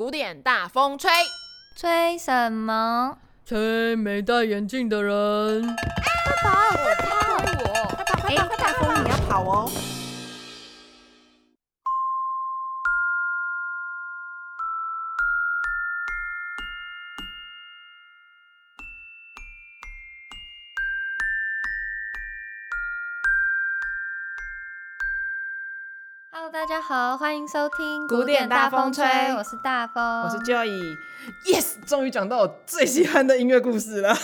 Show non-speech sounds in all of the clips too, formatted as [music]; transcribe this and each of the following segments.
古典大风吹，吹什么？吹没戴眼镜的人。快跑！快跑！我！快跑！快跑！快跑！风，你要跑哦。家好，欢迎收听古典大风吹。我是大风，我是 Joy。Yes，终于讲到我最喜欢的音乐故事了。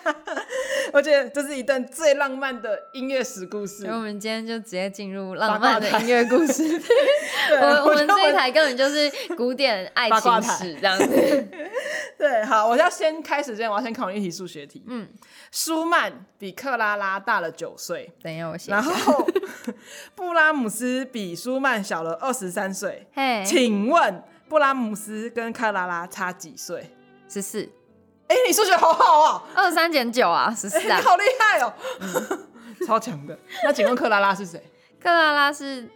[laughs] 我觉得这是一段最浪漫的音乐史故事。我们今天就直接进入浪漫的音乐故事。[laughs] 我我们这一台根本就是古典爱情史这样子。对，好，我要先开始之前，我要先考你一题数学题。嗯，舒曼比克拉拉大了九岁。等一下，我写。然后，[laughs] 布拉姆斯比舒曼小了二十三岁。嘿，请问布拉姆斯跟克拉拉差几岁？十四。哎、欸，你数学好好啊！二十三减九啊，十四啊，你好厉害哦，嗯、[laughs] 超强的。那请问克拉拉是谁？克拉拉是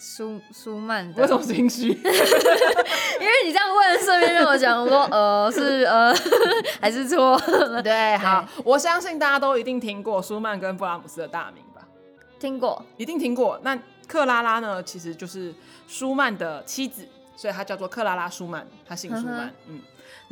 舒舒曼的。为什么心虚？[laughs] 因为你这样问，顺便让我讲，我说呃是呃 [laughs] 还是错？[laughs] 对，好，我相信大家都一定听过舒曼跟布拉姆斯的大名吧？听过，一定听过。那克拉拉呢？其实就是舒曼的妻子，所以她叫做克拉拉舒曼，她姓舒曼，嗯。嗯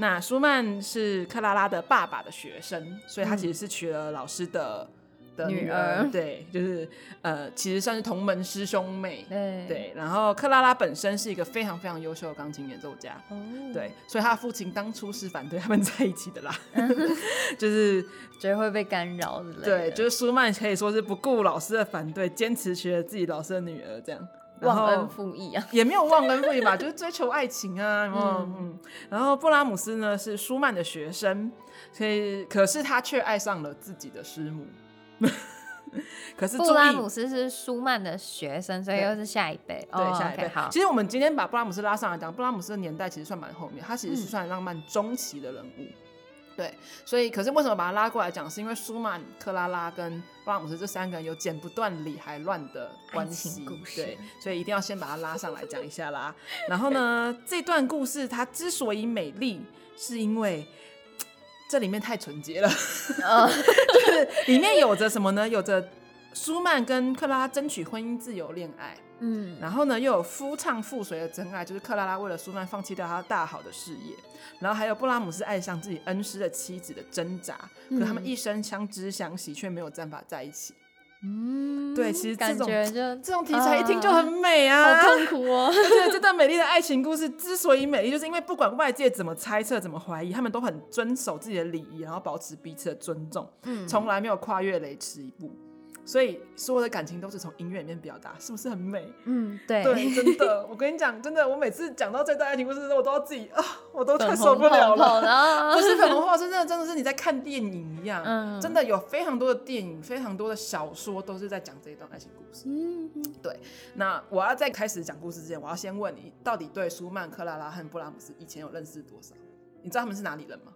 那舒曼是克拉拉的爸爸的学生，所以他其实是娶了老师的、嗯、的女儿，对，就是呃，其实算是同门师兄妹，对，对。然后克拉拉本身是一个非常非常优秀的钢琴演奏家，哦、对，所以他的父亲当初是反对他们 [laughs] 在一起的啦，[laughs] 就是觉得会被干扰之类的，对，就是舒曼可以说是不顾老师的反对，坚持娶了自己老师的女儿这样。忘恩负义啊，也没有忘恩负义吧，就是追求爱情啊，然后嗯，然后布拉姆斯呢是舒曼的学生，所以可是他却爱上了自己的师母。[laughs] 可是布拉姆斯是舒曼的学生，所以又是下一辈，对，对下一辈。好，其实我们今天把布拉姆斯拉上来讲，布拉姆斯的年代其实算蛮后面，他其实是算浪漫中期的人物。嗯对，所以可是为什么把他拉过来讲？是因为舒曼、克拉拉跟布拉姆斯这三个人有剪不断理还乱的关系，对，所以一定要先把他拉上来讲一下啦。然后呢，这段故事它之所以美丽，是因为这里面太纯洁了，[laughs] [laughs] 就是里面有着什么呢？有着舒曼跟克拉拉争取婚姻自由恋爱。嗯，然后呢，又有夫唱妇随的真爱，就是克拉拉为了舒曼放弃掉他大好的事业，然后还有布拉姆斯爱上自己恩师的妻子的挣扎，嗯、可他们一生相知相惜，却没有办法在一起。嗯，对，其实这种感觉就这种题材一听就很美啊，啊好痛苦哦。[laughs] 对，这段美丽的爱情故事之所以美丽，就是因为不管外界怎么猜测、怎么怀疑，他们都很遵守自己的礼仪，然后保持彼此的尊重，嗯，从来没有跨越雷池一步。所以所有的感情都是从音乐里面表达，是不是很美？嗯，对，对，真的，[laughs] 我跟你讲，真的，我每次讲到这段爱情故事的时候，我都要自己啊，我都快受不了了。不是粉红泡泡，是真的，真的是你在看电影一样。嗯，真的有非常多的电影，非常多的小说都是在讲这一段爱情故事。嗯，对。那我要在开始讲故事之前，我要先问你，到底对舒曼、克拉拉和布拉姆斯以前有认识多少？你知道他们是哪里人吗？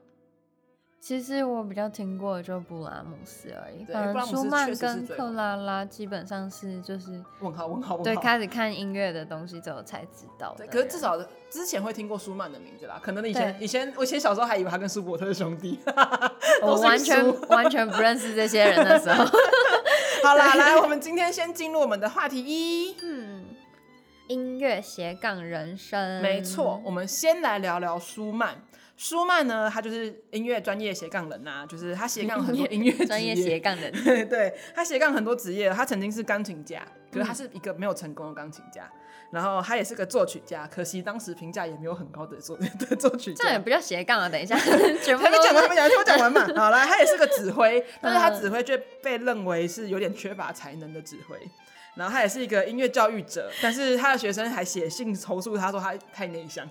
其实我比较听过的就布拉姆斯而已，可能舒曼跟克拉拉基本上是就是问号问号问号，对，开始看音乐的东西之后才知道。对，可是至少之前会听过舒曼的名字啦，可能以前以前我以前小时候还以为他跟舒伯特是兄弟，[laughs] 我完全完全不认识这些人的时候。[laughs] 好啦，来，我们今天先进入我们的话题一，嗯，音乐斜杠人生，没错，我们先来聊聊舒曼。舒曼呢，他就是音乐专业斜杠人呐、啊，就是他斜杠很多音乐 [laughs] 专业斜杠人，[laughs] 对，对他斜杠很多职业。他曾经是钢琴家，可是他是一个没有成功的钢琴家。然后他也是个作曲家，可惜当时评价也没有很高的作 [laughs] 的作曲家。这也不叫斜杠啊！等一下，全部都讲完，听我讲完嘛。好来，他也是个指挥，但是他指挥却被认为是有点缺乏才能的指挥。然后他也是一个音乐教育者，但是他的学生还写信投诉他说他太内向。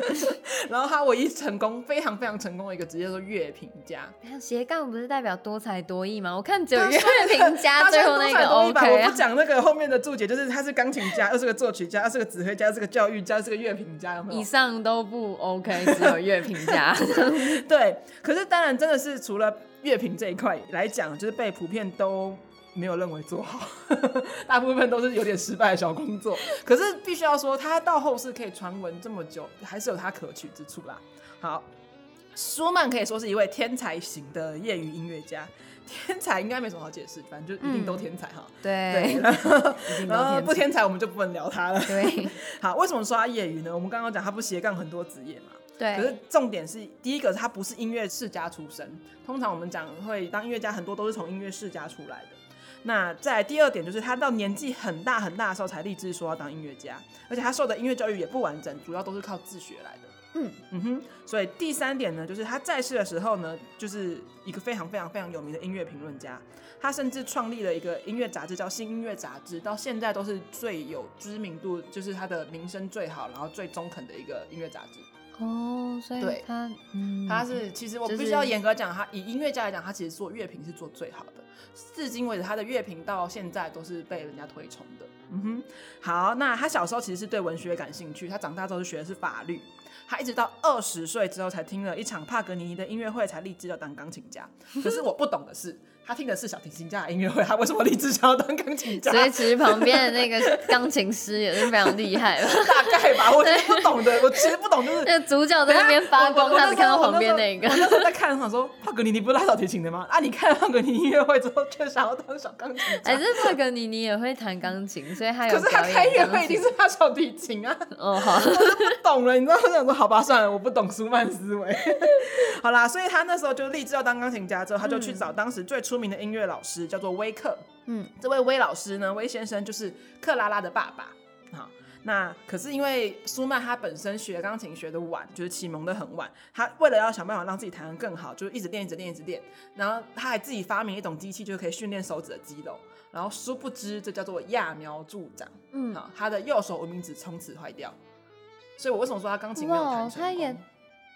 [laughs] 然后他唯一成功、非常非常成功的一个职业是乐评家。斜杠不是代表多才多艺吗？我看只有乐评家最后那个 OK。我不讲那个后面的注解，就是他是钢琴家，又是个作曲家，又是个指挥家，又是个教育家，又是个乐评家，有没有？以上都不 OK，[laughs] 只有乐评家。对，可是当然真的是除了乐评这一块来讲，就是被普遍都。没有认为做好，[laughs] 大部分都是有点失败的小工作。可是必须要说，他到后世可以传闻这么久，还是有他可取之处啦。好，舒曼可以说是一位天才型的业余音乐家。天才应该没什么好解释，反正就一定都天才哈、嗯。对，对然后 [laughs] 不天才我们就不能聊他了。对，[laughs] 好，为什么说他业余呢？我们刚刚讲他不斜杠很多职业嘛。对。可是重点是，第一个他不是音乐世家出身，通常我们讲会当音乐家，很多都是从音乐世家出来的。那再第二点就是他到年纪很大很大的时候才立志说要当音乐家，而且他受的音乐教育也不完整，主要都是靠自学来的。嗯嗯哼，所以第三点呢，就是他在世的时候呢，就是一个非常非常非常有名的音乐评论家，他甚至创立了一个音乐杂志叫《新音乐杂志》，到现在都是最有知名度，就是他的名声最好，然后最中肯的一个音乐杂志。哦，所以他嗯，他是其实我必须要严格讲，他以音乐家来讲，他其实做乐评是做最好的，至今为止他的乐评到现在都是被人家推崇的。嗯哼，好，那他小时候其实是对文学感兴趣，他长大之后就学的是法律。他一直到二十岁之后才听了一场帕格尼尼的音乐会，才立志要当钢琴家。可是我不懂的是。他听的是小提琴家的音乐会，他为什么立志想要当钢琴家？所以其实旁边的那个钢琴师也是非常厉害吧？[laughs] 大概吧，我其实不懂的，我其实不懂，就是 [laughs] 那主角在那边发光，他只看到旁边那个。我那时候在看，他说帕格尼尼不是拉小提琴的吗？啊，你看帕格尼尼音乐会之后，却想要当小钢琴家。还是帕格尼尼也会弹钢琴，所以他有。可是他开音乐会一定是他小提琴啊。哦，好，我就不懂了，你知道？我想说，好吧，算了，我不懂舒曼思维。[laughs] 好啦，所以他那时候就立志要当钢琴家，之后他就去找当时最出名的音乐老师。叫做威克，嗯，这位威老师呢，威先生就是克拉拉的爸爸。好，那可是因为舒曼他本身学钢琴学的晚，就是启蒙的很晚，他为了要想办法让自己弹得更好，就一直练，一直练，一直练。然后他还自己发明一种机器，就可以训练手指的肌肉。然后殊不知，这叫做揠苗助长。嗯，好，他的右手无名指从此坏掉。所以我为什么说他钢琴没有弹成功？他也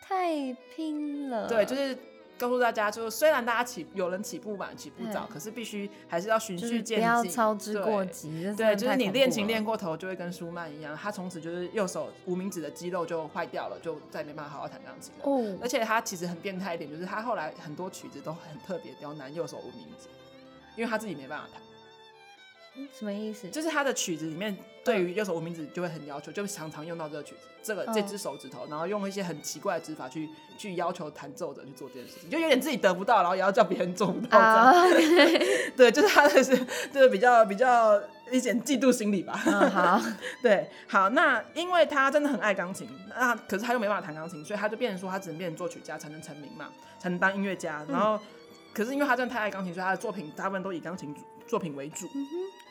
太拼了。对，就是。告诉大家，就是虽然大家起有人起步晚、起步早，可是必须还是要循序渐进，不要操之过急。对，对，就是你练琴练过头，就会跟舒曼一样，他从此就是右手无名指的肌肉就坏掉了，就再也没办法好好弹钢琴了。哦，而且他其实很变态一点，就是他后来很多曲子都很特别刁难右手无名指，因为他自己没办法弹。什么意思？就是他的曲子里面对于右手无名指就会很要求，就常常用到这个曲子，这个这只手指头，然后用一些很奇怪的指法去去要求弹奏者去做这件事情，就有点自己得不到，然后也要叫别人做不到这样。[laughs] Oh, 对，就是他的是就是比较比较一点嫉妒心理吧。Oh, 好，[laughs] 对，好，那因为他真的很爱钢琴，那可是他又没办法弹钢琴，所以他就变成说他只能变成作曲家才能成名嘛，才能当音乐家。然后，嗯、可是因为他真的太爱钢琴，所以他的作品大部分都以钢琴作品为主。嗯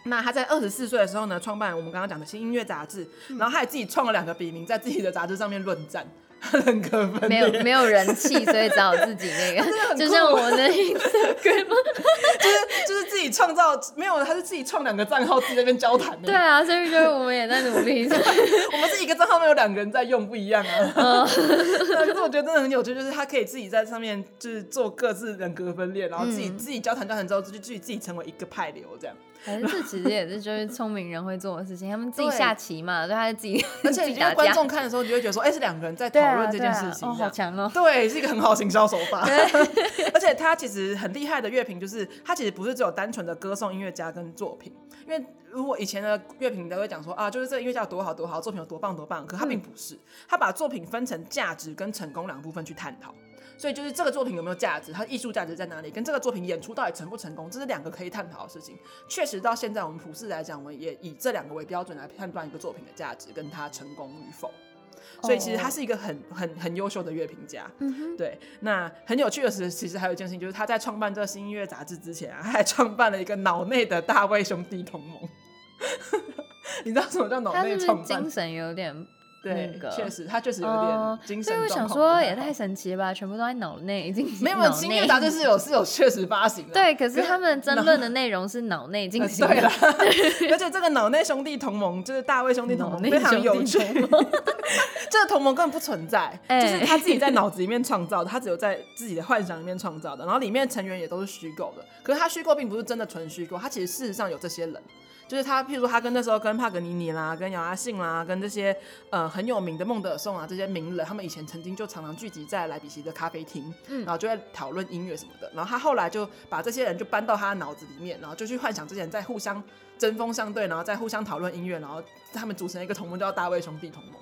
那他在二十四岁的时候呢，创办我们刚刚讲的新音乐杂志，然后他也自己创了两个笔名，在自己的杂志上面论战，很可分。没有没有人气，所以只好自己那个，[laughs] 就像我的 Instagram，[laughs] 就是就是自己创造，没有，他是自己创两个账号，自己在那边交谈。对啊，所以就是我们也在努力。[laughs] 我们是一个账号没有两个人在用，不一样啊。嗯、可是我觉得真的很有趣，就是他可以自己在上面就是做各自人格分裂，然后自己、嗯、自己交谈交谈之后，就自己自己成为一个派流这样。还是这其实也是就是聪明人会做的事情，他们自己下棋嘛，对，他就自己，而且你观众看的时候，你就会觉得说，哎、欸，是两个人在讨论这件事情，好强哦，对，是一个很好的行销手法。[laughs] 而且他其实很厉害的乐评，就是他其实不是只有单纯的歌颂音乐家跟作品，因为如果以前的乐评都会讲说啊，就是这个音乐家有多好多好，作品有多棒多棒，可他并不是，他把作品分成价值跟成功两部分去探讨。所以就是这个作品有没有价值，它的艺术价值在哪里？跟这个作品演出到底成不成功，这是两个可以探讨的事情。确实到现在我们普世来讲，我们也以这两个为标准来判断一个作品的价值跟它成功与否。所以其实他是一个很很很优秀的乐评家。嗯、对，那很有趣的是，其实还有一件事情，就是他在创办这个新音乐杂志之前啊，他还创办了一个脑内的大卫兄弟同盟。[laughs] 你知道什么叫脑内创办？精神有点。对，确实，他确实有点精神。所以我想说，也太神奇了吧，全部都在脑内，已经没有新音乐杂志是有是有确实发行的。对，可是他们争论的内容是脑内进行的。对了，[laughs] 而且这个脑内兄弟同盟就是大卫兄弟同盟，非常有趣。[laughs] 这个同盟根本不存在，[laughs] 就是他自己在脑子里面创造的，他只有在自己的幻想里面创造的，然后里面成员也都是虚构的。可是他虚构并不是真的纯虚构，他其实事实上有这些人。就是他，譬如说他跟那时候跟帕格尼尼啦、跟姚阿信啦、跟这些呃很有名的孟德尔颂啊这些名人，他们以前曾经就常常聚集在莱比锡的咖啡厅，嗯，然后就在讨论音乐什么的。然后他后来就把这些人就搬到他的脑子里面，然后就去幻想这些人在互相针锋相对，然后再互相讨论音乐，然后他们组成一个同盟叫大卫兄弟同盟。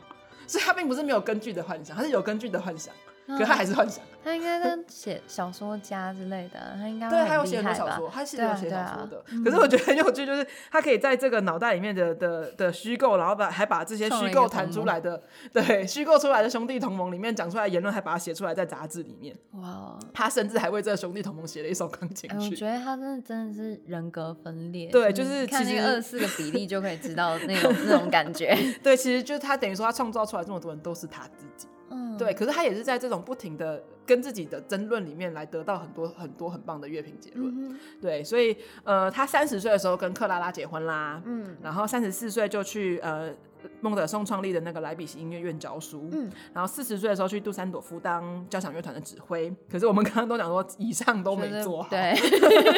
所以他并不是没有根据的幻想，他是有根据的幻想。可他还是幻想，他应该跟写小说家之类的，他应该对，他有写很多小说，他是有写小说的。可是我觉得很有趣，就是他可以在这个脑袋里面的的的虚构，然后把还把这些虚构弹出来的，对虚构出来的兄弟同盟里面讲出来的言论，还把它写出来在杂志里面。哇！他甚至还为这个兄弟同盟写了一首钢琴曲。我觉得他真的真的是人格分裂。对，就是看那个二十四个比例就可以知道那种那种感觉。[laughs] 对，其实就是他等于说他创造出来这么多人都是他自己。嗯，对，可是他也是在这种不停的跟自己的争论里面来得到很多很多很棒的乐评结论。嗯、对，所以呃，他三十岁的时候跟克拉拉结婚啦，嗯，然后三十四岁就去呃孟德尔颂创立的那个莱比锡音乐院教书，嗯，然后四十岁的时候去杜塞朵夫当交响乐团的指挥。可是我们刚刚都讲说，以上都没做好，对，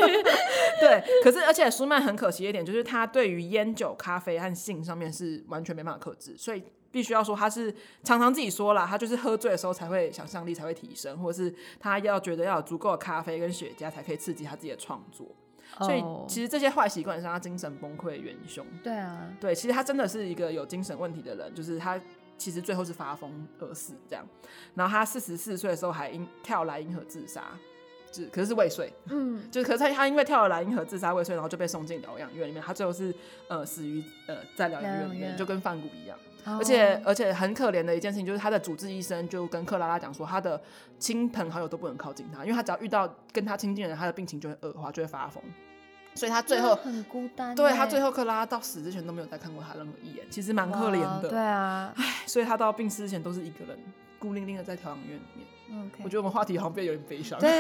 [laughs] 对。可是而且舒曼很可惜一点，就是他对于烟酒、咖啡和性上面是完全没办法克制，所以。必须要说，他是常常自己说了，他就是喝醉的时候才会想象力才会提升，或者是他要觉得要有足够的咖啡跟雪茄才可以刺激他自己的创作。Oh. 所以其实这些坏习惯是他精神崩溃的元凶。对啊，对，其实他真的是一个有精神问题的人，就是他其实最后是发疯而死这样。然后他四十四岁的时候还因跳莱茵河自杀，就可是是未遂，嗯，[laughs] 就是可是他他因为跳了莱茵河自杀未遂，然后就被送进疗养院里面，他最后是呃死于呃在疗养院里面，就跟梵谷一样。而且而且很可怜的一件事情就是，他的主治医生就跟克拉拉讲说，他的亲朋好友都不能靠近他，因为他只要遇到跟他亲近的人，他的病情就会恶化，就会发疯。所以他最后很孤单。对，他最后克拉拉到死之前都没有再看过他任何一眼，其实蛮可怜的。对啊，唉，所以他到病逝之前都是一个人孤零零的在调养院里面。我觉得我们话题好像变得有点悲伤。对，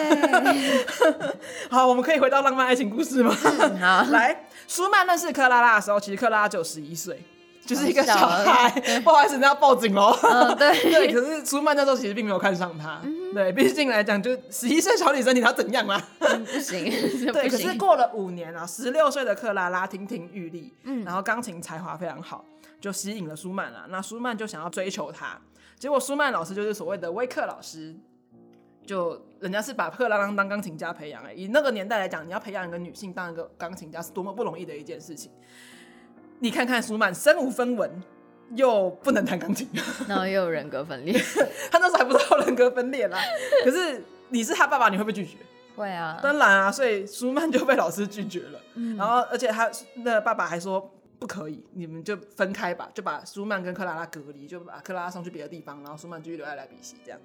[laughs] 好，我们可以回到浪漫爱情故事吗？嗯、好，[laughs] 来，舒曼认识克拉拉的时候，其实克拉拉只有十一岁。就是一个小孩，[laughs] 不好意思，那要报警喽。嗯，对对。可是舒曼那时候其实并没有看上他，对，毕竟来讲，就十一岁小女生，你要怎样嘛？不行，对。可是过了五年啊，十六岁的克拉拉亭亭玉立，嗯，然后钢琴才华非常好，就吸引了舒曼了。那舒曼就想要追求她，结果舒曼老师就是所谓的威克老师，就人家是把克拉拉当钢琴家培养。以那个年代来讲，你要培养一个女性当一个钢琴家是多么不容易的一件事情。你看看舒曼身无分文，又不能弹钢琴，[laughs] 然后又有人格分裂。[laughs] 他那时候还不知道人格分裂啦。可是你是他爸爸，你会不会拒绝？会啊，当然啊。所以舒曼就被老师拒绝了。嗯、然后而且他那爸爸还说不可以，你们就分开吧，就把舒曼跟克拉拉隔离，就把克拉拉送去别的地方，然后舒曼继续留在莱比锡这样。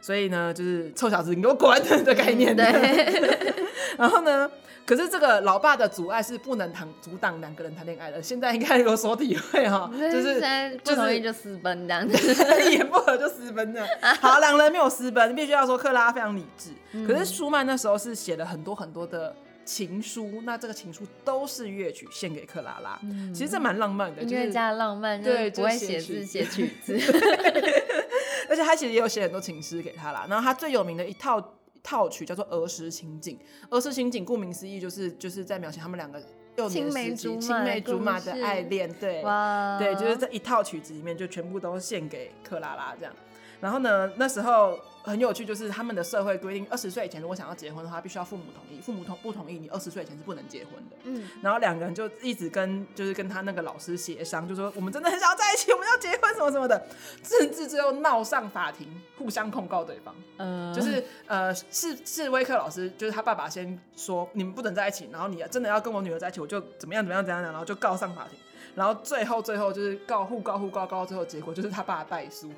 所以呢，就是臭小子，你给我滚的概念。对。[laughs] 然后呢，可是这个老爸的阻碍是不能谈阻挡两个人谈恋爱的。现在应该有所体会哈，[laughs] 就是不同意就私奔这样子，[laughs] 一言不合就私奔的。好，两人没有私奔，必须要说克拉拉非常理智。可是舒曼那时候是写了很多很多的情书，那这个情书都是乐曲献给克拉拉。其实这蛮浪漫的，音乐家的浪漫，对，不会写字写曲子。[laughs] 而且他其实也有写很多情诗给他啦，然后他最有名的一套一套曲叫做《儿时情景》，《儿时情景》顾名思义就是就是在描写他们两个幼年时期青梅竹马的爱恋，对，哇。对，就是这一套曲子里面就全部都献给克拉拉这样。然后呢，那时候。很有趣，就是他们的社会规定，二十岁以前如果想要结婚的话，必须要父母同意。父母同不同意，你二十岁以前是不能结婚的。嗯，然后两个人就一直跟就是跟他那个老师协商，就说我们真的很想要在一起，我们要结婚什么什么的，甚至最后闹上法庭，互相控告对方。嗯，就是呃，是是威克老师，就是他爸爸先说你们不能在一起，然后你真的要跟我女儿在一起，我就怎么样怎么样怎样，然后就告上法庭。然后最后最后就是告互告互告告到最后结果就是他爸败诉，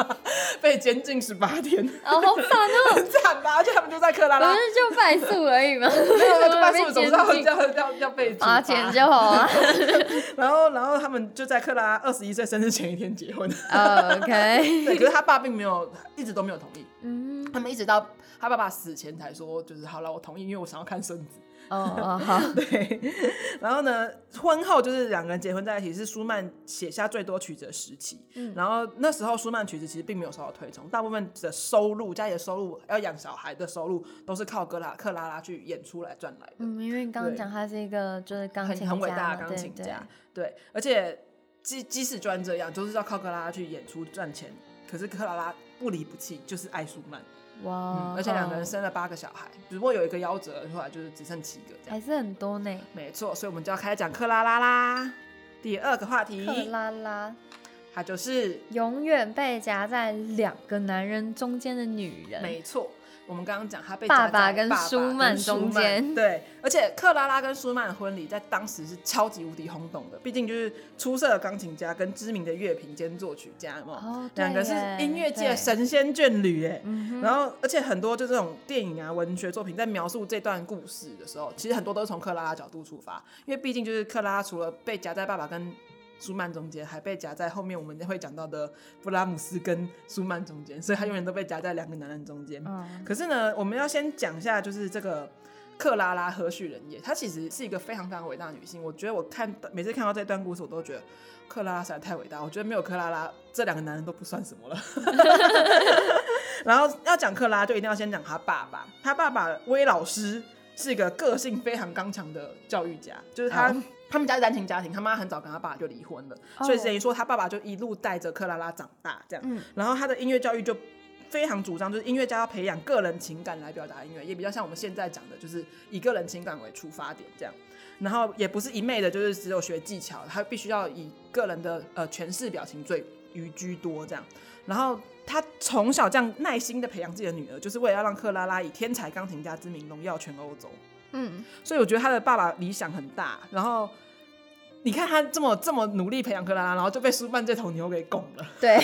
[laughs] 被监禁十八天。哦，好惨哦，[laughs] 很惨吧？而且他们就在克拉拉，不是就败诉而已吗？没有，败诉总是要要要要被罚钱就好啊。[laughs] 然后然后他们就在克拉拉二十一岁生日前一天结婚。Oh, OK，对，可是他爸并没有一直都没有同意。嗯。他们一直到他爸爸死前才说，就是好了，我同意，因为我想要看孙子。哦哦好，[laughs] 对。然后呢，婚后就是两个人结婚在一起，是舒曼写下最多曲子的时期。嗯。然后那时候舒曼曲子其实并没有受到推崇，大部分的收入，家里的收入要养小孩的收入，都是靠格拉克拉拉去演出来赚来的。嗯，因为你刚刚讲他是一个就是钢琴很很伟大的钢琴家，对，对，对，而且即即使就算这样，就是要靠克拉拉去演出赚钱。可是克拉拉不离不弃，就是爱舒曼。哇、嗯！而且两个人生了八个小孩，只不过有一个夭折，后来就是只剩七个，还是很多呢。没错，所以我们就要开始讲克拉拉啦。第二个话题，克拉拉，她就是永远被夹在两个男人中间的女人。没错。我们刚刚讲他被爸爸跟舒曼中间，对，而且克拉拉跟舒曼的婚礼在当时是超级无敌轰动的，毕竟就是出色的钢琴家跟知名的乐评兼作曲家嘛，两、哦、个是音乐界神仙眷侣哎，然后而且很多就这种电影啊、文学作品在描述这段故事的时候，其实很多都是从克拉拉角度出发，因为毕竟就是克拉拉除了被夹在爸爸跟舒曼中间，还被夹在后面我们会讲到的布拉姆斯跟舒曼中间，所以他永远都被夹在两个男人中间。嗯。可是呢，我们要先讲一下，就是这个克拉拉何许人也？她其实是一个非常非常伟大的女性。我觉得我看每次看到这段故事，我都觉得克拉拉实在太伟大。我觉得没有克拉拉，这两个男人都不算什么了。[laughs] 然后要讲克拉，就一定要先讲他爸爸。他爸爸威老师是一个个性非常刚强的教育家，就是他。嗯他们家是单亲家庭，他妈很早跟他爸爸就离婚了，oh. 所以等于说他爸爸就一路带着克拉拉长大，这样。嗯、然后他的音乐教育就非常主张，就是音乐家要培养个人情感来表达音乐，也比较像我们现在讲的，就是以个人情感为出发点这样。然后也不是一昧的，就是只有学技巧，他必须要以个人的呃诠释表情最于居多这样。然后他从小这样耐心的培养自己的女儿，就是为了要让克拉拉以天才钢琴家之名荣耀全欧洲。嗯，所以我觉得他的爸爸理想很大，然后你看他这么这么努力培养克拉拉，然后就被舒曼这头牛给拱了，对，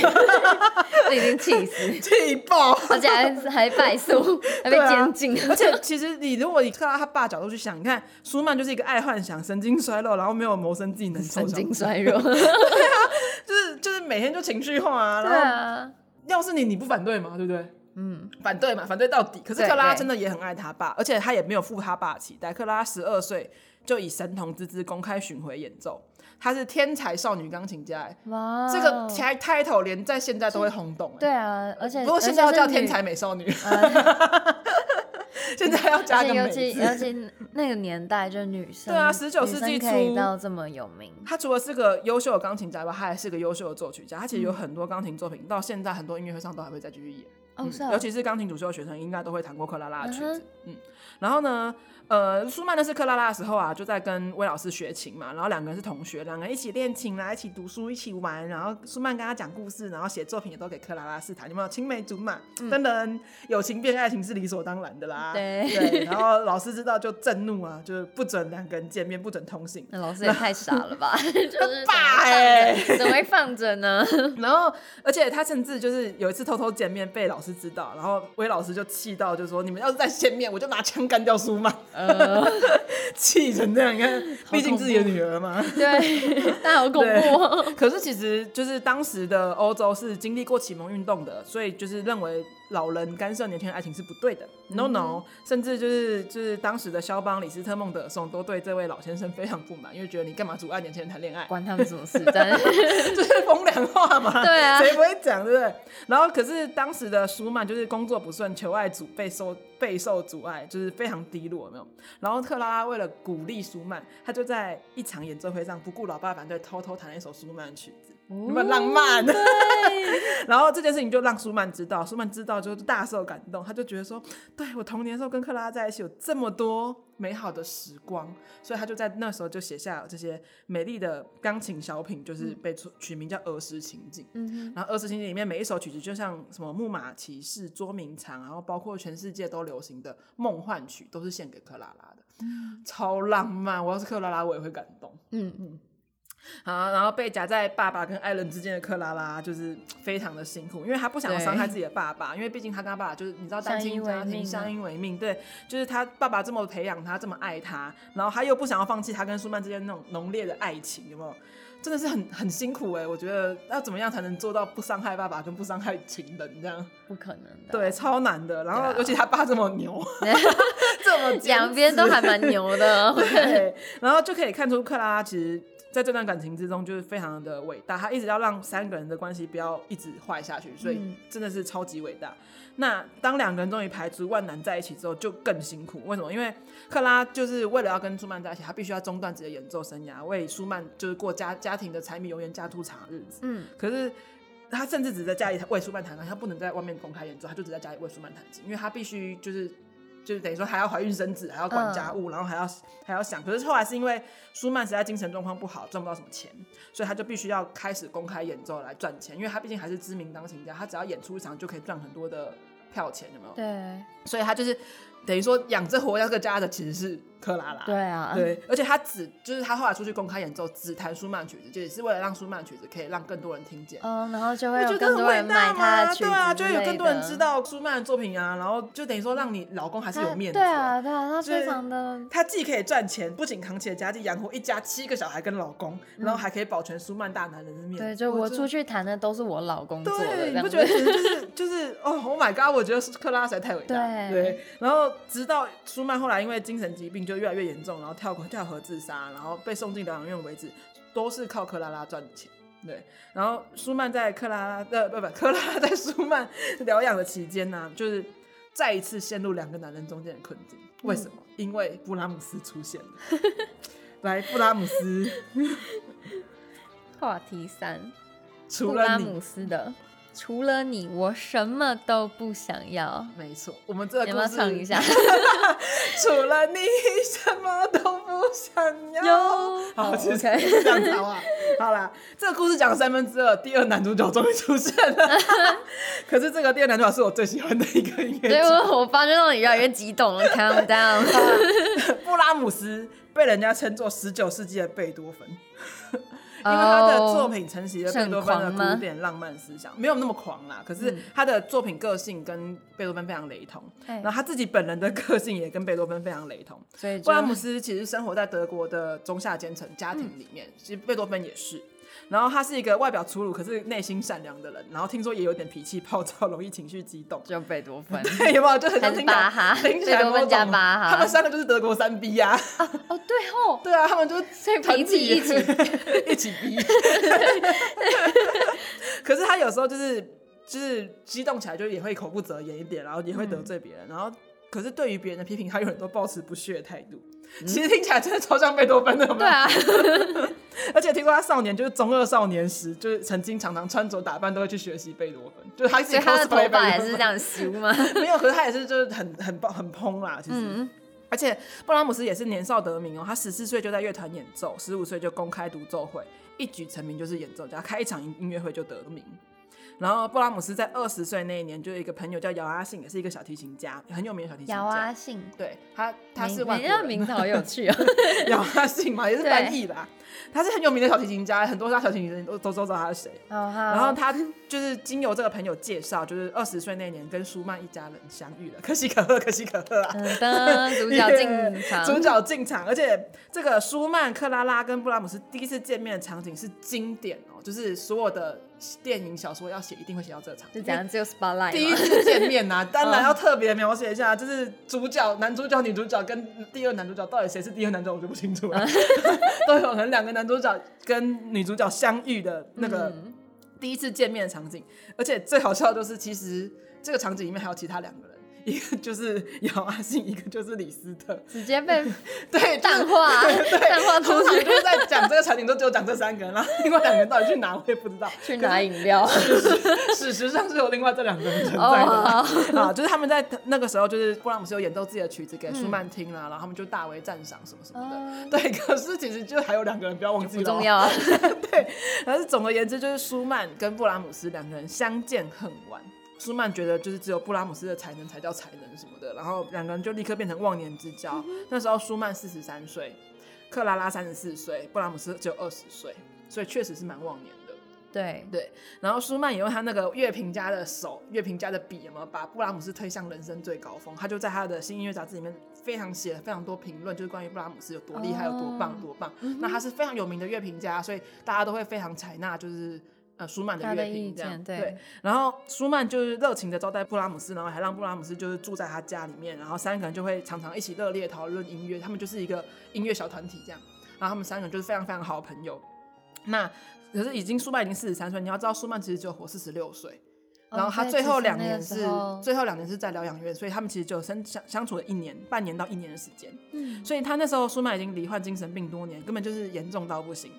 [laughs] 已经气死，气爆，而且还还败诉，还被监禁、啊。[laughs] 而且其实你如果以克拉拉他爸角度去想，你看舒曼就是一个爱幻想、神经衰弱，然后没有谋生技能，神经衰弱，[laughs] 对啊，就是就是每天就情绪化啊，然后对啊，要是你你不反对吗？对不对？嗯，反对嘛，反对到底。可是克拉拉真的也很爱他爸，而且他也没有负他爸的期待。克拉拉十二岁就以神童之姿公开巡回演奏，她是天才少女钢琴家。哇，这个 title 连在现在都会轰动。对啊，而且不过现在要叫天才美少女。[laughs] 现在要加个美字。尤其尤其那个年代，就是女生对啊，十九世纪初到这么有名。她除了是个优秀的钢琴家吧，她还是个优秀的作曲家。她其实有很多钢琴作品，嗯、到现在很多音乐会上都还会再继续演。哦是啊、尤其是钢琴主修的学生，应该都会弹过克拉拉的曲子。嗯，嗯，然后呢？呃，舒曼认识克拉拉的时候啊，就在跟魏老师学琴嘛，然后两个人是同学，两个人一起练琴啦，一起读书，一起玩，然后舒曼跟他讲故事，然后写作品也都给克拉拉试弹，有没有青梅竹马？等等，友情变爱情是理所当然的啦。对，对，然后老师知道就震怒啊，就是不准两个人见面，不准通信。那老师也太傻了吧？[laughs] 就是爸哎，怎么会放着呢？[laughs] 然后，而且他甚至就是有一次偷偷见面被老师知道，然后魏老师就气到就说：“你们要是再见面，我就拿枪干掉苏曼。”呃。[laughs] 气成这样，你看，毕竟自己的女儿嘛。对，[laughs] 但好恐怖。[laughs] 可是其实就是当时的欧洲是经历过启蒙运动的，所以就是认为。老人干涉年轻人爱情是不对的，no no，甚至就是就是当时的肖邦、李斯特、孟德尔颂都对这位老先生非常不满，因为觉得你干嘛阻碍年轻人谈恋爱？关他们什么事？真的 [laughs] 就是风凉话嘛。[laughs] 对啊，谁不会讲，对不对？然后可是当时的舒曼就是工作不顺，求爱阻备受备受阻碍，就是非常低落，有没有？然后克拉拉为了鼓励舒曼，他就在一场演奏会上不顾老爸反对，偷偷弹了一首舒曼的曲子。那么浪漫，对。[laughs] 然后这件事情就让舒曼知道，舒曼知道就大受感动，他就觉得说，对，我童年的时候跟克拉拉在一起有这么多美好的时光，所以他就在那时候就写下这些美丽的钢琴小品，就是被取名叫《儿时情景》。嗯，然后《儿时情景》里面每一首曲子，就像什么《木马骑士》、《捉迷藏》，然后包括全世界都流行的《梦幻曲》，都是献给克拉拉的，超浪漫。我要是克拉拉，我也会感动。嗯嗯。好，然后被夹在爸爸跟爱人之间的克拉拉就是非常的辛苦，因为他不想要伤害自己的爸爸，因为毕竟他跟他爸爸就是你知道单亲家庭相依为命，对，就是他爸爸这么培养他，这么爱他，然后他又不想要放弃他跟舒曼之间那种浓烈的爱情，有没有？真的是很很辛苦哎、欸。我觉得要怎么样才能做到不伤害爸爸跟不伤害情人这样？不可能的，对，超难的。然后尤其他爸这么牛，[laughs] 啊、这么两边都还蛮牛的。对，然后就可以看出克拉拉其实。在这段感情之中，就是非常的伟大。他一直要让三个人的关系不要一直坏下去，所以真的是超级伟大。嗯、那当两个人终于排除万难在一起之后，就更辛苦。为什么？因为克拉就是为了要跟舒曼在一起，他必须要中断自己的演奏生涯，为舒曼就是过家家庭的柴米油盐酱醋茶的日子。嗯，可是他甚至只在家里为舒曼弹钢琴，他不能在外面公开演奏，他就只在家里为舒曼弹琴，因为他必须就是。就是等于说还要怀孕生子，还要管家务，嗯、然后还要还要想。可是后来是因为舒曼实在精神状况不好，赚不到什么钱，所以他就必须要开始公开演奏来赚钱。因为他毕竟还是知名钢琴家，他只要演出一场就可以赚很多的票钱，有没有？对。所以他就是等于说养着活这个家的其实是。克拉拉，对啊，对，而且他只就是他后来出去公开演奏，只弹舒曼曲子，就也是为了让舒曼曲子可以让更多人听见。嗯，然后就会有更多人买他的曲子，对啊，就会有更多人知道舒曼的作品啊，然后就等于说让你老公还是有面子。对啊，对啊，他非常的，他既可以赚钱，不仅扛起了家计养活一家七个小孩跟老公，然后还可以保全舒曼大男人的面子。对，就我出去弹的都是我老公做的，你不觉得就是就是哦，Oh my God，我觉得克拉拉实在太伟大。[laughs] 对，然后直到舒曼后来因为精神疾病就越来越严重，然后。跳跳河自杀，然后被送进疗养院为止，都是靠克拉拉赚钱。对，然后舒曼在克拉拉的不不，克拉拉在舒曼疗养的期间呢，就是再一次陷入两个男人中间的困境。为什么？嗯、因为布拉姆斯出现了。[laughs] 来，布拉姆斯。话题三，除了布拉姆斯的。除了你，我什么都不想要。没错，我们这个故事唱一下。[laughs] 除了你，什么都不想要。好，其实是 [laughs] 这样子好不好？好啦，这个故事讲了三分之二，第二男主角终于出现了。[laughs] 可是这个第二男主角是我最喜欢的一个音乐。所以我我发现到你越来越激动了。Calm down。布拉姆斯被人家称作十九世纪的贝多芬。因为他的作品承袭了贝多芬的古典浪漫思想，没有那么狂啦。可是他的作品个性跟贝多芬非常雷同，然后他自己本人的个性也跟贝多芬非常雷同。所以布拉姆斯其实生活在德国的中下阶层家庭里面，其实贝多芬也是。然后他是一个外表粗鲁，可是内心善良的人。然后听说也有点脾气暴躁，容易情绪激动。就贝多芬，对，[laughs] 有没有？就很像听巴哈，贝多芬加巴哈，他们三个就是德国三 B 呀。哦，对哦，对啊，他们就脾气一起 [laughs] 一起逼。[laughs] 可是他有时候就是就是激动起来，就也会口不择言一点，然后也会得罪别人。然后可是对于别人的批评，他有很多保持不屑的态度。其实听起来真的超像贝多芬的，有没有？对啊。[laughs] 而且听说他少年就是中二少年时，就是曾经常常穿着打扮都会去学习贝多芬，就是他自己他的头发也是这样修吗？[laughs] 没有，可是他也是就是很很很蓬啦，其实。嗯、而且布拉姆斯也是年少得名哦，他十四岁就在乐团演奏，十五岁就公开独奏会，一举成名就是演奏家，开一场音音乐会就得名。然后布拉姆斯在二十岁那一年，就有一个朋友叫姚阿信，也是一个小提琴家，很有名的小提琴家。姚阿信，对他，他是外国人。名字好有趣哦，[laughs] 姚阿信嘛，也是翻译吧。他是很有名的小提琴家，很多大小提琴人都都知道他是谁。Oh, 然后他就是经由这个朋友介绍，就是二十岁那年跟舒曼一家人相遇了，可喜可贺，可喜可贺啊！噔，主角进场，[laughs] 主角进场，而且这个舒曼、克拉拉跟布拉姆斯第一次见面的场景是经典哦，就是所有的电影小说要写一定会写到这个场景。就讲只有 spotlight。第一次见面呐、啊，当然要特别描写一下，就是主角、男主角、女主角跟第二男主角到底谁是第二男主角，我就不清楚了，[laughs] 都有可能两个男主角跟女主角相遇的那个第一次见面的场景，而且最好笑的就是，其实这个场景里面还有其他两个人。一个就是姚阿信，一个就是李斯特，直接被 [laughs] 对淡化，淡化。出去就是在讲这个场景，都只有讲这三个人，然后另外两个人到底去哪，我也不知道。去拿饮料。事实上是有另外这两个人存在的 [laughs] 啊，就是他们在那个时候，就是布拉姆斯有演奏自己的曲子给舒曼听了，然后他们就大为赞赏什么什么的。对，可是其实就还有两个人，不要忘记了。重要啊。[laughs] 对，但是总而言之，就是舒曼跟布拉姆斯两个人相见恨晚。舒曼觉得就是只有布拉姆斯的才能才叫才能什么的，然后两个人就立刻变成忘年之交。嗯、那时候舒曼四十三岁，克拉拉三十四岁，布拉姆斯只有二十岁，所以确实是蛮忘年的。对对，然后舒曼也用他那个乐评家的手、乐评家的笔，有没有把布拉姆斯推向人生最高峰？他就在他的新音乐杂志里面非常写了非常多评论，就是关于布拉姆斯有多厉害、有多棒、多棒。哦、那他是非常有名的乐评家，所以大家都会非常采纳，就是呃舒曼的乐评这样。对，对，然后舒曼就是热情的招待布拉姆斯，然后还让布拉姆斯就是住在他家里面，然后三个人就会常常一起热烈讨论音乐，他们就是一个音乐小团体这样。然后他们三个人就是非常非常好的朋友。那可是已经舒曼已经四十三岁，你要知道舒曼其实只有活四十六岁，然后他最后两年是最后两年是在疗养院，所以他们其实就相相相处了一年半年到一年的时间。嗯，所以他那时候舒曼已经罹患精神病多年，根本就是严重到不行。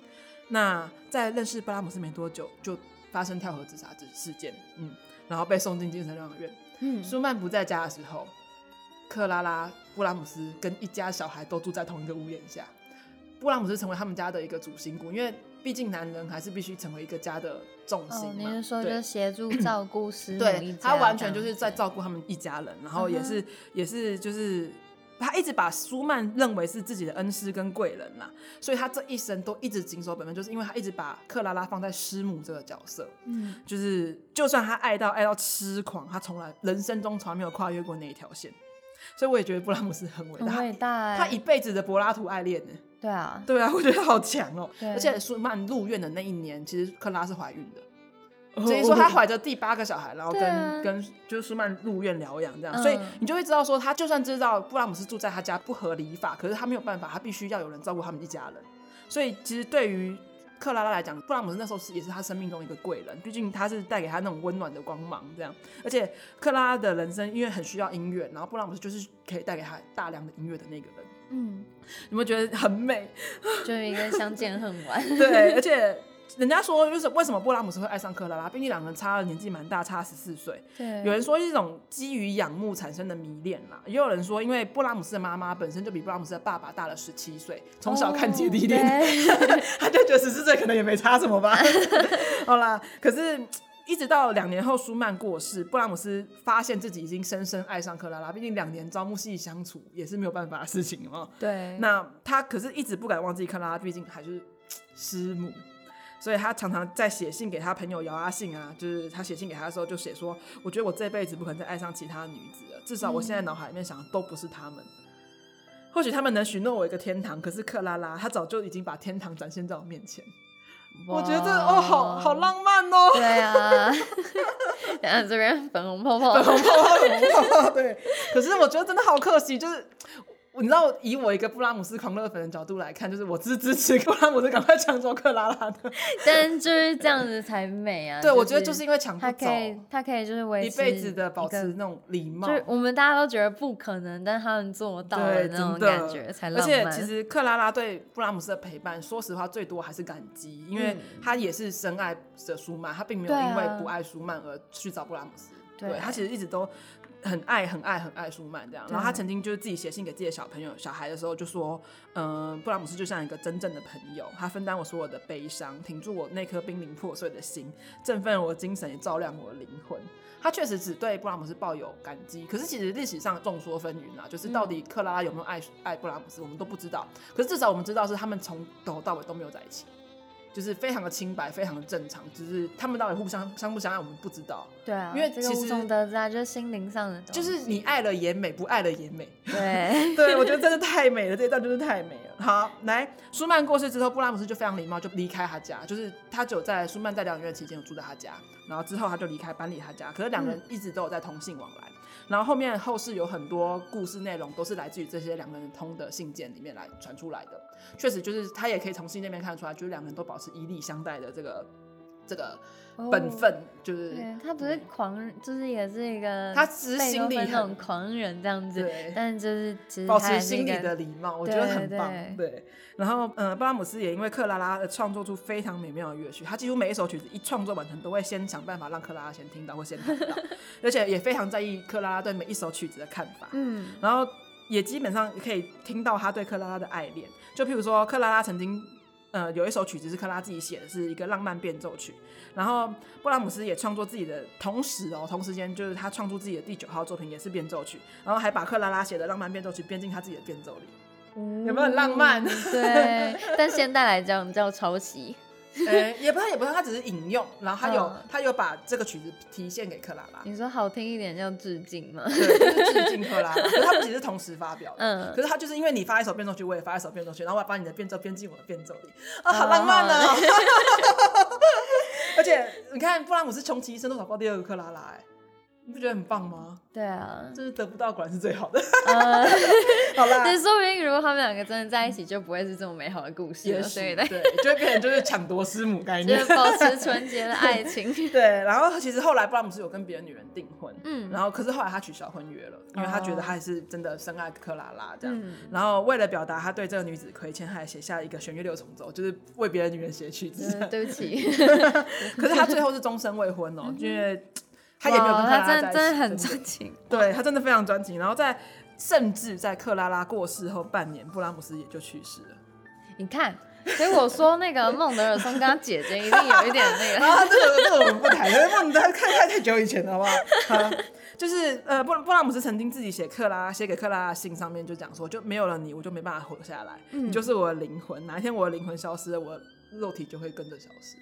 那在认识布拉姆斯没多久，就发生跳河自杀事件，嗯，然后被送进精神疗养院。嗯，舒曼不在家的时候，克拉拉、布拉姆斯跟一家小孩都住在同一个屋檐下。布拉姆斯成为他们家的一个主心骨，因为毕竟男人还是必须成为一个家的重心嘛。您、是、说就协助 [clears throat] 照顾师母对，他完全就是在照顾他们一家人，然后也是、嗯、也是就是他一直把舒曼认为是自己的恩师跟贵人呐，所以他这一生都一直谨守本分，就是因为他一直把克拉拉放在师母这个角色，嗯，就是就算他爱到爱到痴狂，他从来人生中从来没有跨越过那一条线，所以我也觉得布拉姆斯很伟大，很伟大，他一辈子的柏拉图爱恋呢。对啊，对啊，我觉得好强哦！而且舒曼入院的那一年，其实克拉是怀孕的，所以说他怀着第八个小孩，然后跟、啊、跟就是舒曼入院疗养这样，嗯、所以你就会知道说，他就算知道布拉姆斯住在他家不合理法，可是他没有办法，他必须要有人照顾他们一家人。所以其实对于克拉拉来讲，布拉姆斯那时候是也是他生命中一个贵人，毕竟他是带给他那种温暖的光芒这样。而且克拉拉的人生因为很需要音乐，然后布拉姆斯就是可以带给他大量的音乐的那个人。嗯，有没有觉得很美？就是一个相见恨晚。对，而且人家说，就是为什么布拉姆斯会爱上克拉拉？毕竟两个人差了年纪蛮大，差十四岁。对，有人说是一种基于仰慕产生的迷恋啦，也有人说，因为布拉姆斯的妈妈本身就比布拉姆斯的爸爸大了十七岁，从小看姐弟恋，[laughs] 他就觉得十四岁可能也没差什么吧。[laughs] 好啦，可是。一直到两年后，舒曼过世，布拉姆斯发现自己已经深深爱上克拉拉。毕竟两年朝暮夕相处也是没有办法的事情嘛。对。那他可是一直不敢忘记克拉拉，毕竟还是 [tsk] 师母，所以他常常在写信给他朋友姚阿信啊，就是他写信给他的时候就写说：“我觉得我这辈子不可能再爱上其他女子了，至少我现在脑海里面想的都不是他们。嗯、[laughs] 或许他们能许诺我一个天堂，可是克拉拉她早就已经把天堂展现在我面前。”我觉得哦，好好浪漫哦。对啊，[laughs] 然后这边粉红泡泡，粉红泡泡，粉红泡泡。对，可是我觉得真的好可惜，就是。你知道，以我一个布拉姆斯狂热粉的角度来看，就是我支支持布拉姆斯赶快抢走克拉拉的。[laughs] 但就是这样子才美啊！对，我觉得就是因为抢不走，他可以，他可以就是维持一辈子的保持那种礼貌。就是我们大家都觉得不可能，但他们做到的那种感觉才浪漫。而且其实克拉拉对布拉姆斯的陪伴，说实话最多还是感激，因为他也是深爱着舒曼，他并没有因为不爱舒曼而去找布拉姆斯。对，他其实一直都。很爱很爱很爱舒曼这样，然后他曾经就是自己写信给自己的小朋友小孩的时候就说，嗯、呃，布拉姆斯就像一个真正的朋友，他分担我所有的悲伤，挺住我那颗濒临破碎的心，振奋我的精神，也照亮我的灵魂。他确实只对布拉姆斯抱有感激，可是其实历史上众说纷纭啊，就是到底克拉拉有没有爱爱布拉姆斯，我们都不知道。可是至少我们知道是他们从头到尾都没有在一起。就是非常的清白，非常的正常，只是他们到底互相相不相爱，我们不知道。对啊，因为其实无从得知啊，就是心灵上的。就是你爱了也美，不爱了也美。对，[laughs] 对我觉得真的太美了，这一段就是太美了。好，来，舒曼过世之后，布拉姆斯就非常礼貌，就离开他家。就是他只有在舒曼在疗养院期间有住在他家，然后之后他就离开，搬离他家。可是两个人一直都有在通信往来。嗯然后后面后世有很多故事内容都是来自于这些两个人通的信件里面来传出来的，确实就是他也可以从信那边看出来，就是两个人都保持以礼相待的这个这个本分，哦、就是他不是狂，嗯、就是也是一个他只是心里那种狂人这样子，对但就是其实保持心里的礼貌，我觉得很棒，对，对，对。然后，嗯，布拉姆斯也因为克拉拉的创作出非常美妙的乐曲。他几乎每一首曲子一创作完成，都会先想办法让克拉拉先听到或先听到，而且也非常在意克拉拉对每一首曲子的看法。嗯，然后也基本上可以听到他对克拉拉的爱恋。就譬如说，克拉拉曾经，呃，有一首曲子是克拉拉自己写的，是一个浪漫变奏曲。然后布拉姆斯也创作自己的，同时哦，同时间就是他创作自己的第九号作品也是变奏曲，然后还把克拉拉写的浪漫变奏曲编进他自己的变奏里。有没有很浪漫？对，但现代来讲叫抄袭。欸，也不他，也不是，他只是引用，然后他有，嗯、他有把这个曲子提献给克拉拉。你说好听一点叫致敬吗？对，就是致敬克拉拉。可是他们其实同时发表的，嗯，可是他就是因为你发一首变奏曲，我也发一首变奏曲，然后我要把你的变奏编进我的变奏里，啊，好浪漫啊！[laughs] 而且你看，布拉姆斯穷其一生都找不到第二个克拉拉，哎。你不觉得很棒吗？对啊，就是得不到果然是最好的。[laughs] 呃、[laughs] 好啦，其实说不定如果他们两个真的在一起，就不会是这么美好的故事了。是对对，就会变成就是抢夺师母概念，就是保持纯洁的爱情。[laughs] 对，然后其实后来布拉姆斯有跟别的女人订婚，嗯，然后可是后来他取消婚约了，因为他觉得他还是真的深爱克拉拉这样。嗯、然后为了表达他对这个女子亏欠，他还写下一个弦乐六重奏，就是为别的女人写曲子。对不起，可是他最后是终身未婚哦、喔，因为。他也没有跟克拉拉在一起，他真的真的很专情，[laughs] 对他真的非常专情。然后在甚至在克拉拉过世后半年，布拉姆斯也就去世了。你看，所以我说那个孟德尔松跟他姐姐一定有一点那个。[laughs] 啊，这个这个我们不谈，[laughs] 因为孟德看太太久以前了，好不好？好就是呃，布布拉姆斯曾经自己写克拉写给克拉拉信上面就讲说，就没有了你，我就没办法活下来。嗯、你就是我的灵魂，哪一天我的灵魂消失了，我肉体就会跟着消失。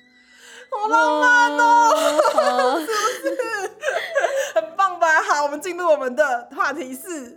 好浪漫哦、喔，[laughs] 是不是？很棒吧？好，我们进入我们的话题四。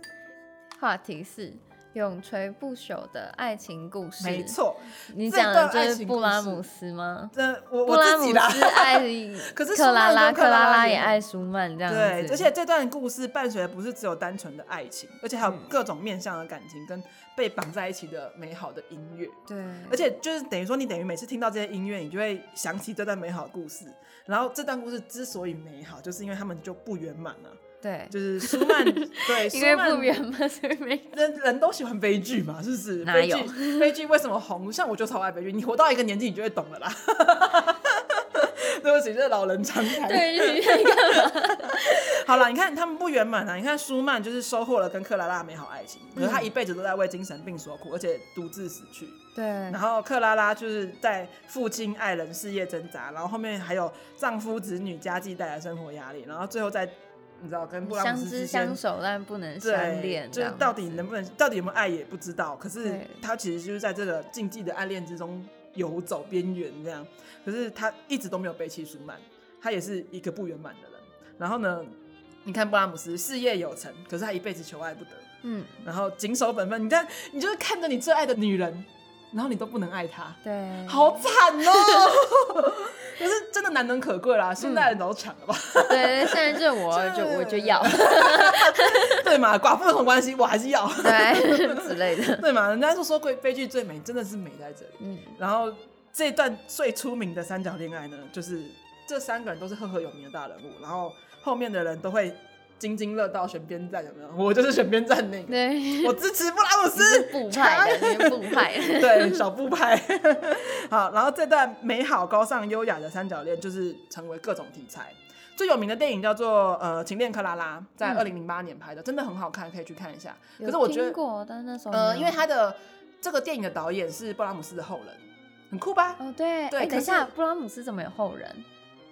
话题四。永垂不朽的爱情故事，没错。你讲的就是布拉姆斯吗？这我布拉姆斯爱，[laughs] 可是克拉拉，克拉拉也爱舒曼这样子。对，而且这段故事伴随的不是只有单纯的爱情，而且还有各种面向的感情跟被绑在一起的美好的音乐。对，而且就是等于说，你等于每次听到这些音乐，你就会想起这段美好的故事。然后这段故事之所以美好，就是因为他们就不圆满了。对，就是舒曼，[laughs] 对，因为不圆满，所以没人人都喜欢悲剧嘛，是不是？哪有？悲剧，悲剧为什么红？像我就超爱悲剧，你活到一个年纪，你就会懂了啦。[laughs] 对不起，这是老人常谈。对，你干嘛？[laughs] 好了，你看他们不圆满啊！你看舒曼就是收获了跟克拉拉的美好爱情，可是他一辈子都在为精神病所苦，而且独自死去。对。然后克拉拉就是在父亲、爱人、事业挣扎，然后后面还有丈夫、子女、家计带来生活压力，然后最后在。你知道跟布拉姆斯之间相知相守，但不能相恋，就是到底能不能，到底有没有爱也不知道。可是他其实就是在这个禁忌的暗恋之中游走边缘这样。可是他一直都没有背弃舒曼，他也是一个不圆满的人。然后呢，你看布拉姆斯事业有成，可是他一辈子求爱不得，嗯，然后谨守本分。你看，你就是看着你最爱的女人，然后你都不能爱她，对，好惨哦。[laughs] 可是真的难能可贵啦，现在人都抢了吧？嗯、对，现在 [laughs] 就我就我就要，[laughs] 对嘛？寡妇有什么关系？我还是要，[laughs] 对之类的，对嘛？人家就说悲悲剧最美，真的是美在这里。嗯，然后这一段最出名的三角恋爱呢，就是这三个人都是赫赫有名的大人物，然后后面的人都会。津津乐道选边站有没有？我就是选边站那个，对，我支持布拉姆斯，布派的，[laughs] 布派，对，小布派。[laughs] 好，然后这段美好、高尚、优雅的三角恋，就是成为各种题材。最有名的电影叫做呃《情恋克拉拉》，在二零零八年拍的，真的很好看，可以去看一下。可是我觉得，但那时候呃，因为他的这个电影的导演是布拉姆斯的后人，很酷吧？哦，对，对。等一下，布拉姆斯怎么有后人？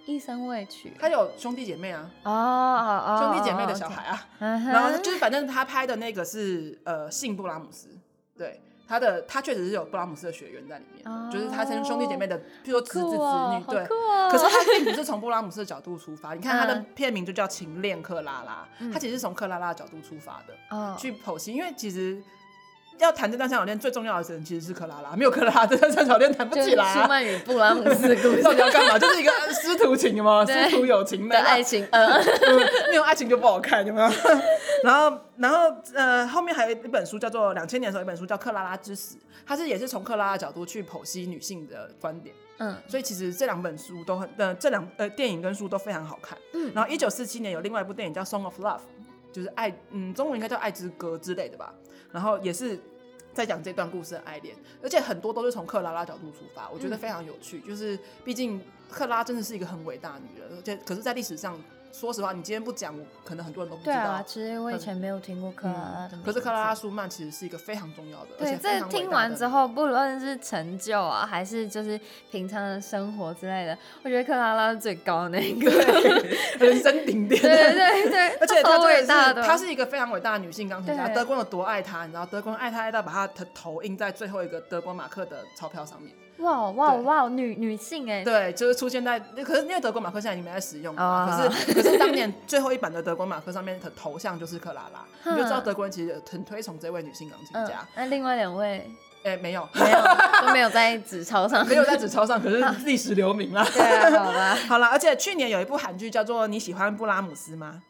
一生未娶，他有兄弟姐妹啊，哦哦哦，兄弟姐妹的小孩啊，然后就是反正他拍的那个是呃性布拉姆斯，对，他的他确实是有布拉姆斯的血缘在里面，就是他生兄弟姐妹的，譬如说侄子侄女，对，可是他并不是从布拉姆斯的角度出发，[laughs] 你看他的片名就叫《情恋克拉拉》，他其实是从克拉拉的角度出发的，去剖析，因为其实。要谈这段三角恋最重要的人其实是克拉拉，没有克拉拉这段三角恋谈不起来。舒曼与布拉姆斯故事 [laughs] 到底要干嘛？就是一个师徒情吗，师徒友情的 [laughs] 爱情。嗯，[laughs] 没有爱情就不好看，有没有？然后，然后呃，后面还有一本书叫做两千年的时候，一本书叫《克拉拉之死》，它是也是从克拉拉角度去剖析女性的观点。嗯，所以其实这两本书都很呃，这两呃电影跟书都非常好看。嗯，然后一九四七年有另外一部电影叫《Song of Love》，就是爱，嗯，中文应该叫《爱之歌》之类的吧。然后也是在讲这段故事的爱恋，而且很多都是从克拉拉角度出发，我觉得非常有趣。嗯、就是毕竟克拉真的是一个很伟大的女人，而且可是，在历史上。说实话，你今天不讲，可能很多人都不知道。对啊，其实我以前没有听过克拉拉、嗯。可是克拉拉舒曼其实是一个非常重要的。对，这听完之后，不论是成就啊，还是就是平常的生活之类的，我觉得克拉拉是最高的那一个，[laughs] 人生顶点。对对对，[laughs] 而且她真的的是，她是一个非常伟大的女性钢琴家。德国有多爱她？你知道，德国人爱她爱到把她的头印在最后一个德国马克的钞票上面。哇哇哇！女女性哎，对，就是出现在，可是因为德国马克现在已经没在使用了，可是可是当年最后一版的德国马克上面的头像就是克拉拉，[laughs] 你就知道德国人其实很推崇这位女性钢琴家。那另外两位，哎，没有，没有，都没有在纸钞上，[laughs] 没有在纸钞上，可是 [laughs] 历史留名了。好吧，好了，而且去年有一部韩剧叫做《你喜欢布拉姆斯吗》。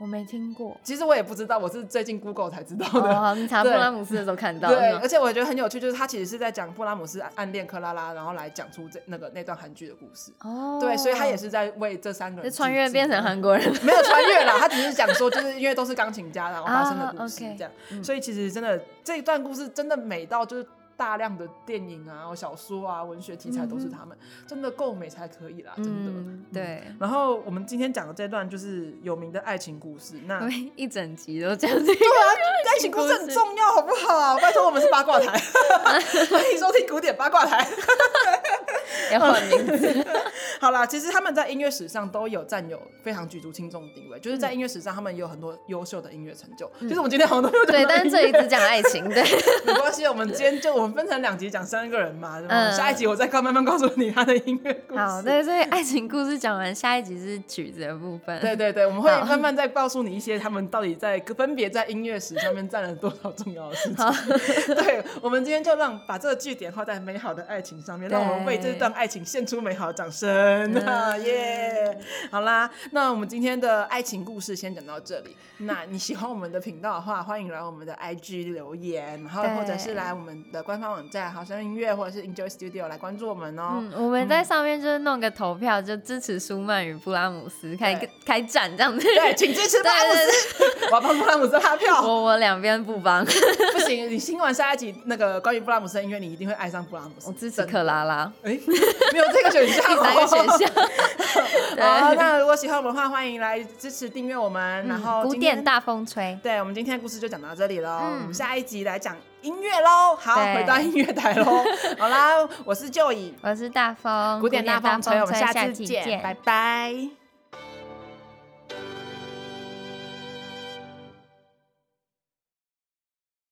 我没听过，其实我也不知道，我是最近 Google 才知道的。哦，你查 [laughs] 布拉姆斯的时候看到。对，而且我觉得很有趣，就是他其实是在讲布拉姆斯暗恋克拉拉，然后来讲出这那个那段韩剧的故事。哦。对，所以他也是在为这三个人穿越变成韩国人，[laughs] 没有穿越啦，他只是讲说，就是因为都是钢琴家，然后发生的故事 [laughs] 这样。所以其实真的这一段故事真的美到就是。大量的电影啊、小说啊、文学题材都是他们，真的够美才可以啦，真的。对。然后我们今天讲的这段就是有名的爱情故事，那 [laughs] 一整集都讲这个。对啊，[laughs] 爱情故事很重要，好不好？拜托，我们是八卦台，[laughs] 欢迎收听古典八卦台。要换名字。好啦，其实他们在音乐史上都有占有非常举足轻重的地位，就是在音乐史上，他们也有很多优秀的音乐成就。就是我们今天好像都有对，但是这一次讲爱情，对，[laughs] 没关系，我们今天就我们。分成两集讲三个人嘛，嗯，下一集我再慢慢告诉你他的音乐故事。好，对，所以爱情故事讲完，下一集是曲子的部分。对对对，我们会慢慢再告诉你一些他们到底在分别在音乐史上面占了多少重要的事情。[laughs] 对，我们今天就让把这个句点画在美好的爱情上面，让我们为这段爱情献出美好的掌声。[laughs] 耶，好啦，那我们今天的爱情故事先讲到这里。那你喜欢我们的频道的话，欢迎来我们的 IG 留言，然后或者是来我们的官方网站好声音乐或者是 Enjoy Studio 来关注我们哦。嗯，我们在上面就是弄个投票，就支持舒曼与布拉姆斯开开战这样子。对，请支持布拉姆斯，我要帮布拉姆斯拉票。我我两边不帮，不行。你听完下一集那个关于布拉姆斯的音乐，你一定会爱上布拉姆斯。我支持克拉拉。哎，没有这个选项，第三个选项。[laughs] 好，那如果喜欢我们的话，欢迎来支持订阅我们。然后古典大风吹。对，我们今天的故事就讲到这里了。嗯，下一集来讲。音乐喽，好，回到音乐台喽。[laughs] 好啦，我是 Joey，我是大风，古典大风吹，我们下次见，拜拜。